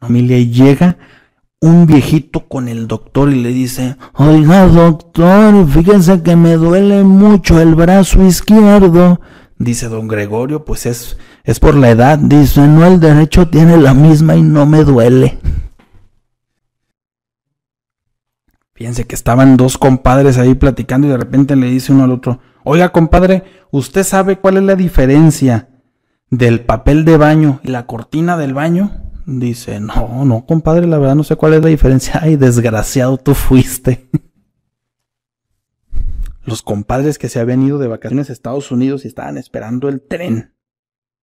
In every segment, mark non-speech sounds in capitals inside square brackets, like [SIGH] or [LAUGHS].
familia y llega un viejito con el doctor y le dice, oiga doctor, fíjense que me duele mucho el brazo izquierdo. Dice don Gregorio, pues es, es por la edad. Dice, no, el derecho tiene la misma y no me duele. Fíjense que estaban dos compadres ahí platicando y de repente le dice uno al otro, oiga compadre, ¿usted sabe cuál es la diferencia del papel de baño y la cortina del baño? Dice, no, no, compadre, la verdad no sé cuál es la diferencia. [LAUGHS] Ay, desgraciado, tú fuiste. Los compadres que se habían ido de vacaciones a Estados Unidos y estaban esperando el tren.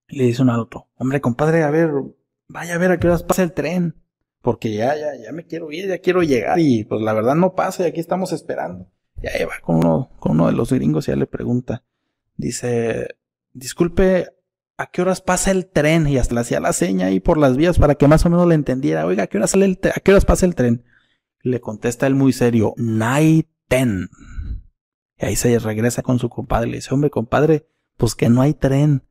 Le dice uno al hombre, compadre, a ver, vaya a ver a qué horas pasa el tren. Porque ya, ya, ya me quiero ir, ya quiero llegar y pues la verdad no pasa y aquí estamos esperando. Ya va con uno, con uno de los gringos y ya le pregunta. Dice, disculpe, ¿a qué horas pasa el tren? Y hasta le hacía la seña ahí por las vías para que más o menos le entendiera. Oiga, ¿a qué horas, sale el ¿a qué horas pasa el tren? Le contesta él muy serio, night ten. Y ahí se regresa con su compadre. Le dice, hombre, compadre, pues que no hay tren.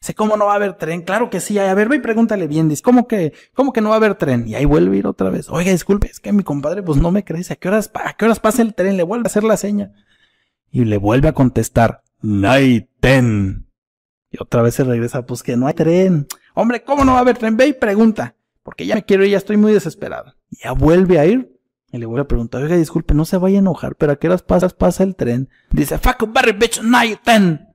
Sé cómo no va a haber tren. Claro que sí. A ver, ve y pregúntale bien. Dice, ¿cómo que, cómo que no va a haber tren? Y ahí vuelve a ir otra vez. Oiga, disculpe, es que mi compadre, pues no me crece. ¿A qué horas, a qué horas pasa el tren? Le vuelve a hacer la seña. Y le vuelve a contestar, night ten. Y otra vez se regresa, pues que no hay tren. Hombre, ¿cómo no va a haber tren? Ve y pregunta. Porque ya me quiero ir, ya estoy muy desesperado. Y ya vuelve a ir. Y le vuelve a preguntar, oiga, disculpe, no se vaya a enojar, pero ¿a qué horas pasas pasa el tren? Dice, fuck Barry bitch, night ten.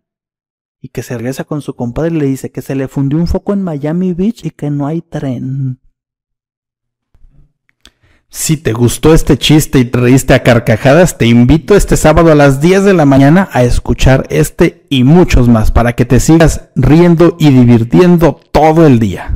Y que se regresa con su compadre y le dice que se le fundió un foco en Miami Beach y que no hay tren. Si te gustó este chiste y te reíste a carcajadas, te invito este sábado a las 10 de la mañana a escuchar este y muchos más para que te sigas riendo y divirtiendo todo el día.